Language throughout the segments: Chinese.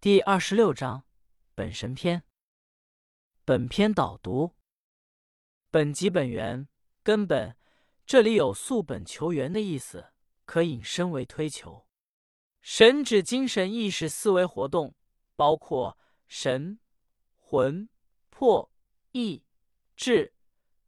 第二十六章本神篇。本篇导读：本集本源根本，这里有溯本求源的意思，可引申为推求。神指精神意识思维活动，包括神、魂、魄、意、志、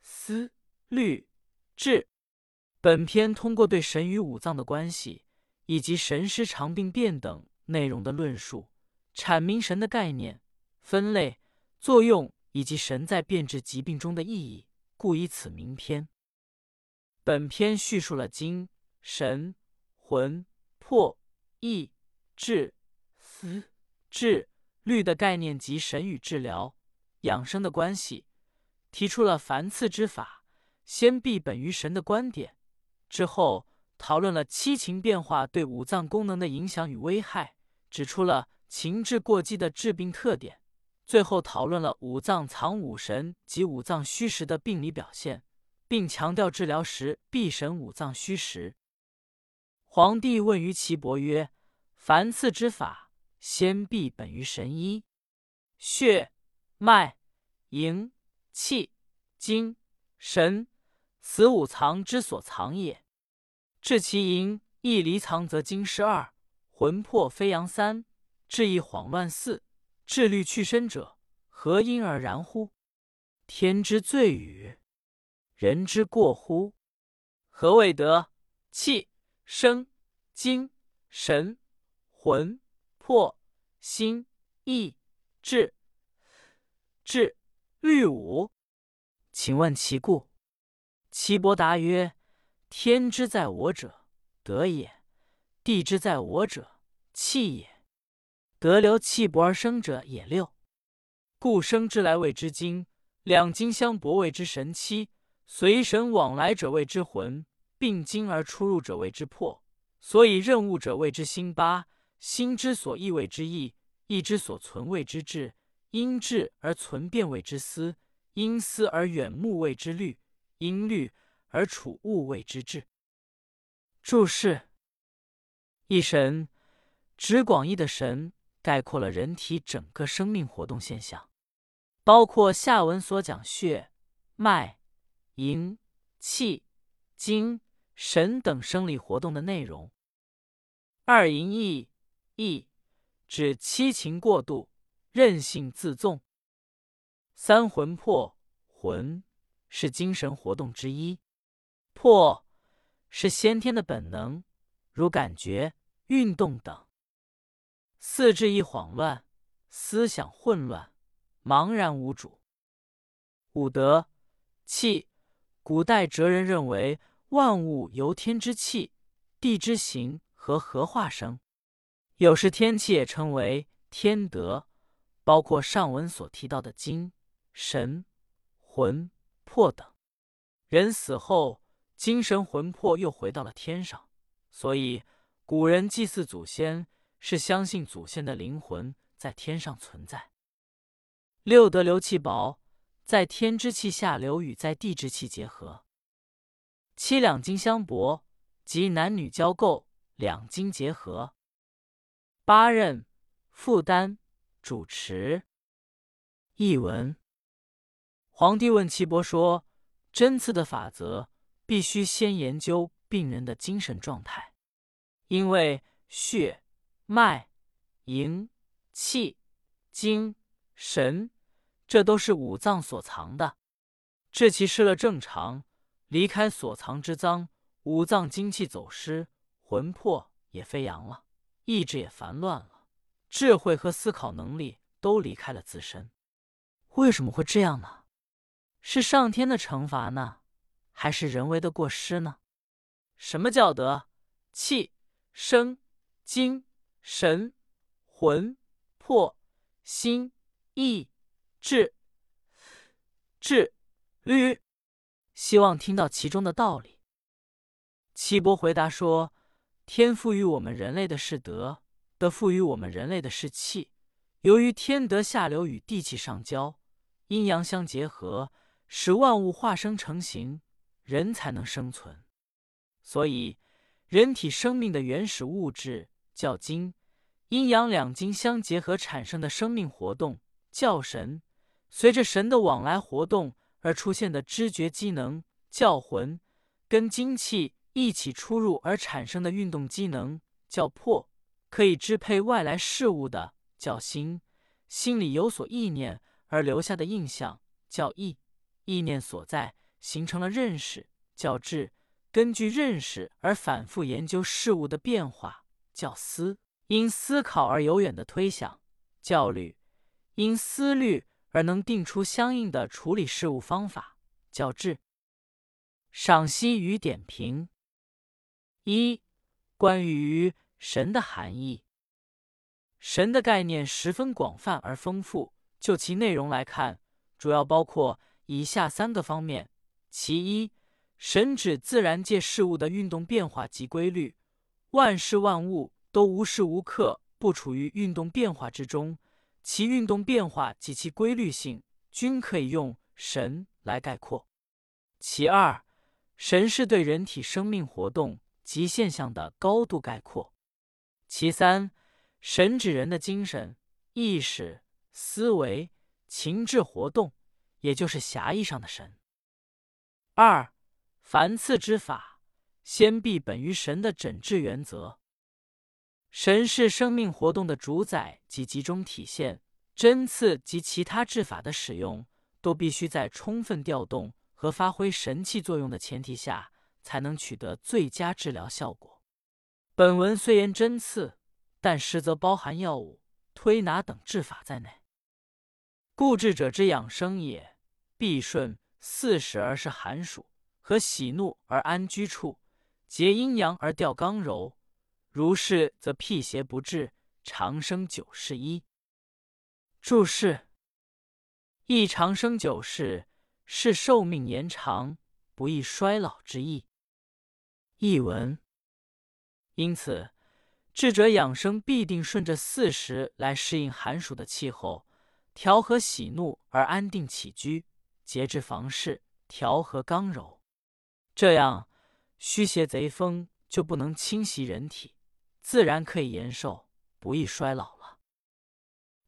思、虑、智。本篇通过对神与五脏的关系，以及神师常病变等内容的论述，阐明神的概念、分类、作用。以及神在变质疾病中的意义，故以此名篇。本篇叙述了精神、魂、魄、意、志、思、智、虑的概念及神与治疗、养生的关系，提出了凡次之法先必本于神的观点。之后讨论了七情变化对五脏功能的影响与危害，指出了情志过激的治病特点。最后讨论了五脏藏五神及五脏虚实的病理表现，并强调治疗时必审五脏虚实。皇帝问于岐伯曰：“凡次之法，先必本于神医，血脉营气精神，此五藏之所藏也。治其营一离藏，则精失二，魂魄飞扬三，至意恍乱四。”至虑去身者，何因而然乎？天之罪与？人之过乎？何谓得气生精神魂魄心意志志律五？请问其故？岐伯答曰：天之在我者，德也；地之在我者，气也。得流气薄而生者也六，故生之来谓之精，两精相搏谓之神七，随神往来者谓之魂，并精而出入者谓之魄，所以任务者谓之心八，心之所意谓之意，意之所存谓之志，因志而存变谓之思，因思而远目谓之虑，因虑而处物谓之志。注释：一神指广义的神。概括了人体整个生命活动现象，包括下文所讲血脉、营、气、精、神等生理活动的内容。二淫意意指七情过度、任性自纵。三魂魄魂是精神活动之一，魄是先天的本能，如感觉、运动等。四志一慌乱，思想混乱，茫然无主。五德气，古代哲人认为万物由天之气、地之形和合化生，有时天气也称为天德，包括上文所提到的精神、魂、魄等。人死后，精神魂魄又回到了天上，所以古人祭祀祖先。是相信祖先的灵魂在天上存在。六德流气薄，在天之气下流与在地之气结合。七两金相搏，即男女交媾，两金结合。八任负担主持。译文：皇帝问岐伯说：“针刺的法则必须先研究病人的精神状态，因为血。”脉、营、气、精、神，这都是五脏所藏的。治其失了正常，离开所藏之脏，五脏精气走失，魂魄也飞扬了，意志也烦乱了，智慧和思考能力都离开了自身。为什么会这样呢？是上天的惩罚呢，还是人为的过失呢？什么叫得气生精？神、魂、魄、心、意、志、志、虑，希望听到其中的道理。岐伯回答说：“天赋予我们人类的是德，德赋予我们人类的是气。由于天德下流与地气上交，阴阳相结合，使万物化生成形，人才能生存。所以，人体生命的原始物质。”叫精，阴阳两经相结合产生的生命活动叫神，随着神的往来活动而出现的知觉机能叫魂，跟精气一起出入而产生的运动机能叫魄，可以支配外来事物的叫心，心里有所意念而留下的印象叫意，意念所在形成了认识叫智，根据认识而反复研究事物的变化叫思。因思考而有远的推想，教虑；因思虑而能定出相应的处理事物方法，叫智。赏析与点评：一、关于神的含义。神的概念十分广泛而丰富，就其内容来看，主要包括以下三个方面：其一，神指自然界事物的运动变化及规律，万事万物。都无时无刻不处于运动变化之中，其运动变化及其规律性均可以用神来概括。其二，神是对人体生命活动及现象的高度概括。其三，神指人的精神、意识、思维、情志活动，也就是狭义上的神。二，凡次之法，先必本于神的诊治原则。神是生命活动的主宰及集中体现，针刺及其他治法的使用，都必须在充分调动和发挥神气作用的前提下，才能取得最佳治疗效果。本文虽言针刺，但实则包含药物、推拿等治法在内。故治者之养生也，必顺四时而是寒暑，和喜怒而安居处，结阴阳而调刚柔。如是，则辟邪不至，长生久视一。注释：一长生久视，是寿命延长、不易衰老之意。译文：因此，智者养生必定顺着四时来适应寒暑的气候，调和喜怒而安定起居，节制房事，调和刚柔，这样虚邪贼风就不能侵袭人体。自然可以延寿，不易衰老了。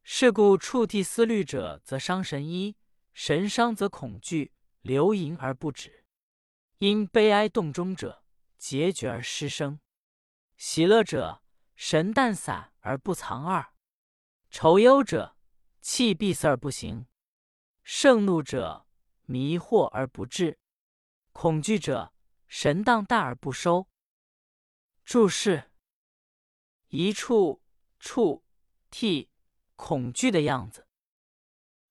是故触涕思虑者，则伤神一；神伤则恐惧，流淫而不止；因悲哀动中者，结绝而失声；喜乐者，神淡散而不藏二；愁忧者，气闭塞而不行；盛怒者，迷惑而不治；恐惧者，神荡大而不收。注释。一处处替恐惧的样子。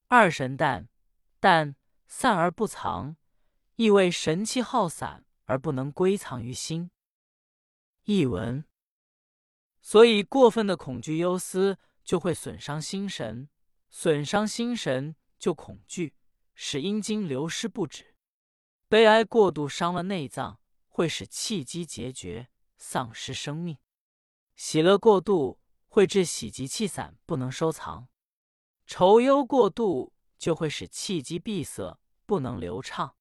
二神淡淡散而不藏，意味神气耗散而不能归藏于心。译文：所以过分的恐惧忧思就会损伤心神，损伤心神就恐惧，使阴精流失不止。悲哀过度伤了内脏，会使气机结绝，丧失生命。喜乐过度会致喜极气散，不能收藏；愁忧过度就会使气机闭塞，不能流畅；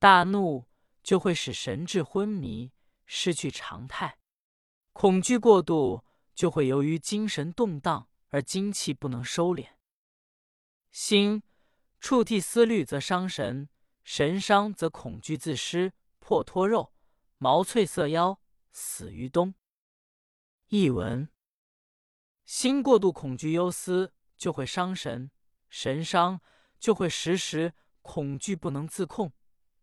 大怒就会使神志昏迷，失去常态；恐惧过度就会由于精神动荡而精气不能收敛。心触涕思虑则伤神，神伤则恐惧自失，破脱肉，毛脆色妖，死于冬。译文：心过度恐惧忧思，就会伤神；神伤就会时时恐惧不能自控。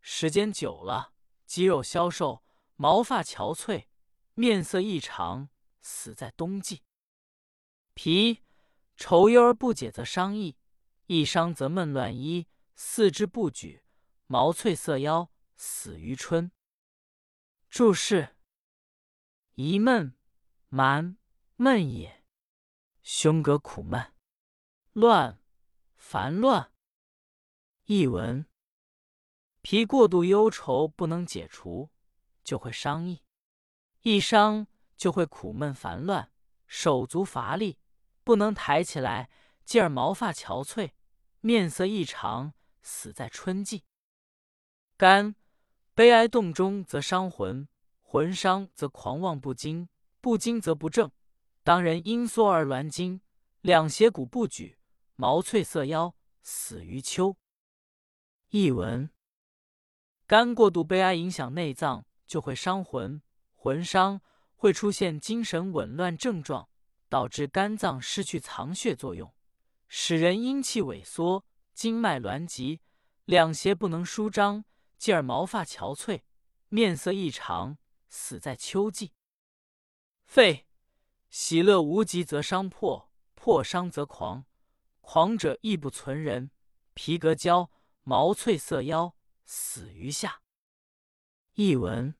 时间久了，肌肉消瘦，毛发憔悴，面色异常，死在冬季。脾愁忧而不解，则伤意；一伤则闷乱衣，四肢不举，毛脆色腰，死于春。注释：一闷。蛮闷也，胸膈苦闷，乱烦乱。译文：脾过度忧愁不能解除，就会伤意；一伤就会苦闷烦乱，手足乏力，不能抬起来，继而毛发憔悴，面色异常，死在春季。肝悲哀动中则伤魂，魂伤则狂妄不惊。不惊则不正，当人因缩而挛筋，两胁骨不举，毛脆色腰，死于秋。译文：肝过度悲哀影响内脏，就会伤魂，魂伤会出现精神紊乱症状，导致肝脏失去藏血作用，使人阴气萎缩，经脉挛急，两胁不能舒张，继而毛发憔悴，面色异常，死在秋季。肺，喜乐无极则伤魄，魄伤则狂，狂者亦不存人，皮革焦。毛脆色妖，死于夏。译文：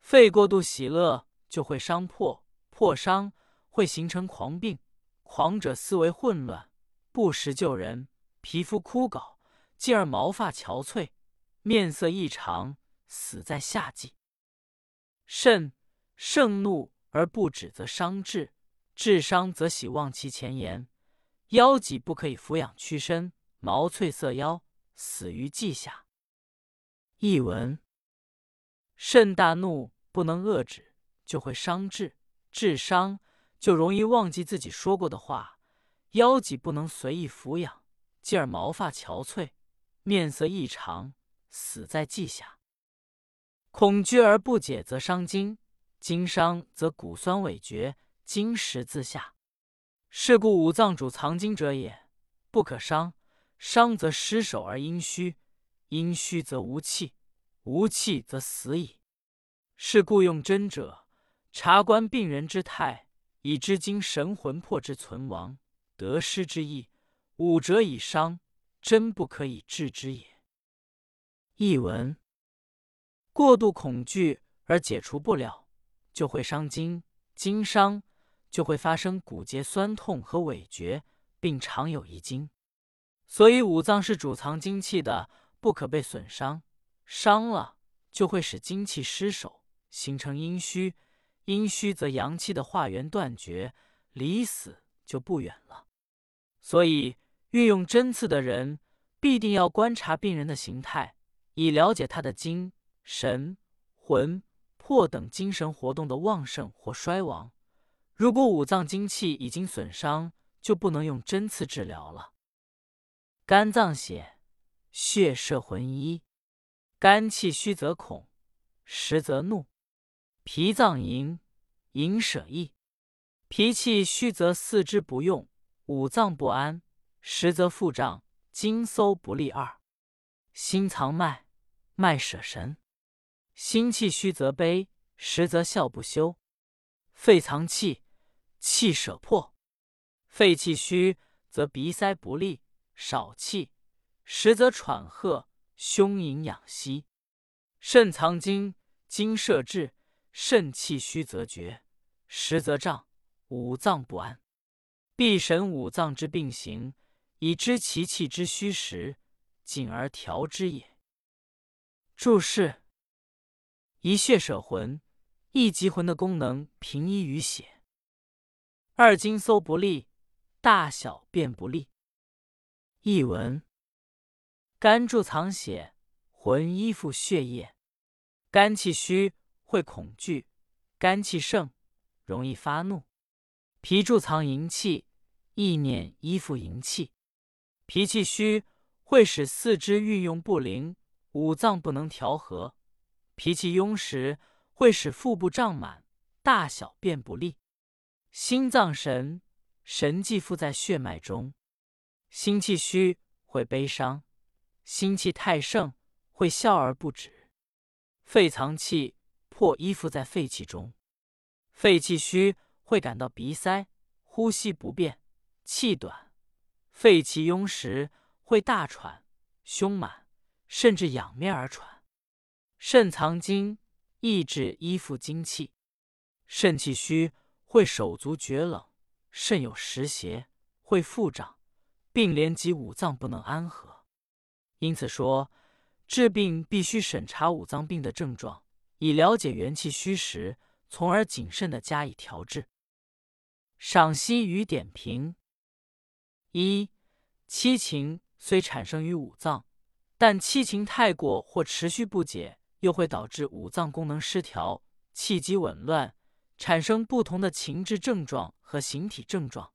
肺过度喜乐就会伤破，破伤会形成狂病，狂者思维混乱，不识救人，皮肤枯槁，继而毛发憔悴，面色异常，死在夏季。肾，盛怒而不止则伤志，志伤则喜忘其前言，腰脊不可以俯仰屈伸。毛脆色腰，死于季下。译文：甚大怒不能遏止，就会伤志；志伤就容易忘记自己说过的话；腰脊不能随意俯仰，继而毛发憔悴，面色异常，死在季下。恐惧而不解则伤筋，经伤则骨酸萎绝，筋实自下。是故五脏主藏精者也，不可伤。伤则失守而阴虚，阴虚则无气，无气则死矣。是故用针者，察观病人之态，以知精神魂魄之存亡得失之意。五者以伤，真不可以治之也。译文：过度恐惧而解除不了，就会伤筋；筋伤就会发生骨节酸痛和萎绝，并常有遗精。所以五脏是主藏精气的，不可被损伤。伤了就会使精气失守，形成阴虚。阴虚则阳气的化源断绝，离死就不远了。所以运用针刺的人，必定要观察病人的形态，以了解他的精神、魂、魄等精神活动的旺盛或衰亡。如果五脏精气已经损伤，就不能用针刺治疗了。肝脏血，血摄魂一。肝气虚则恐，实则怒。脾脏营，营舍意。脾气虚则四肢不用，五脏不安，实则腹胀，经搜不利二。心藏脉，脉舍神。心气虚则悲，实则笑不休。肺藏气，气舍魄。肺气虚则鼻塞不利。少气，实则喘喝；胸隐养息。肾藏精，精摄志。肾气虚则绝，实则胀，五脏不安。必审五脏之病形，以知其气之虚实，进而调之也。注释：一血舍魂，一集魂的功能平依于血；二经搜不利，大小便不利。译文：肝贮藏血，魂依附血液。肝气虚会恐惧，肝气盛容易发怒。脾贮藏营气，意念依附营气。脾气虚会使四肢运用不灵，五脏不能调和。脾气壅实会使腹部胀满，大小便不利。心脏神，神气附在血脉中。心气虚会悲伤，心气太盛会笑而不止。肺藏气，魄依附在肺气中。肺气虚会感到鼻塞，呼吸不便，气短。肺气壅实会大喘，胸满，甚至仰面而喘。肾藏精，意志依附精气。肾气虚会手足厥冷，肾有实邪，会腹胀。并连及五脏不能安和，因此说治病必须审查五脏病的症状，以了解元气虚实，从而谨慎的加以调治。赏析与点评：一、七情虽产生于五脏，但七情太过或持续不解，又会导致五脏功能失调、气机紊乱，产生不同的情志症状和形体症状。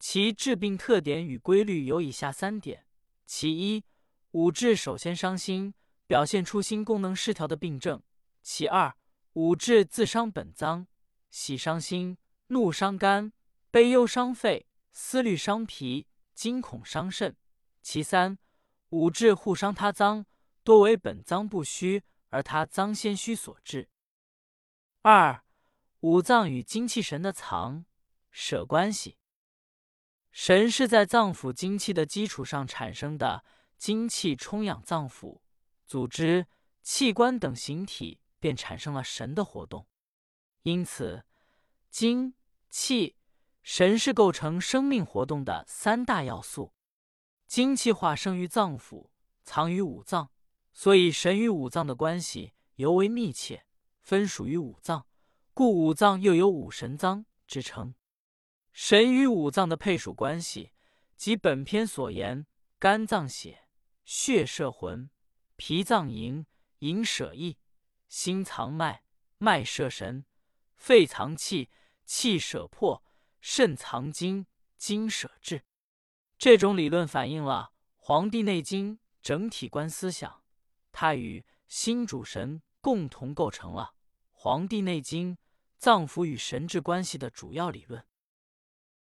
其致病特点与规律有以下三点：其一，五志首先伤心，表现出心功能失调的病症；其二，五志自伤本脏，喜伤心，怒伤肝，悲忧伤肺，思虑伤脾，惊恐伤肾；其三，五志互伤他脏，多为本脏不虚，而他脏先虚所致。二，五脏与精气神的藏舍关系。神是在脏腑精气的基础上产生的，精气充养脏腑、组织、器官等形体，便产生了神的活动。因此，精、气、神是构成生命活动的三大要素。精气化生于脏腑，藏于五脏，所以神与五脏的关系尤为密切，分属于五脏，故五脏又有五神脏之称。神与五脏的配属关系，即本篇所言：肝脏血，血摄魂；脾脏营，营舍意；心藏脉，脉摄神；肺藏气，气舍魄；肾藏精，精舍志。这种理论反映了《黄帝内经》整体观思想，它与心主神共同构成了《黄帝内经》脏腑与神志关系的主要理论。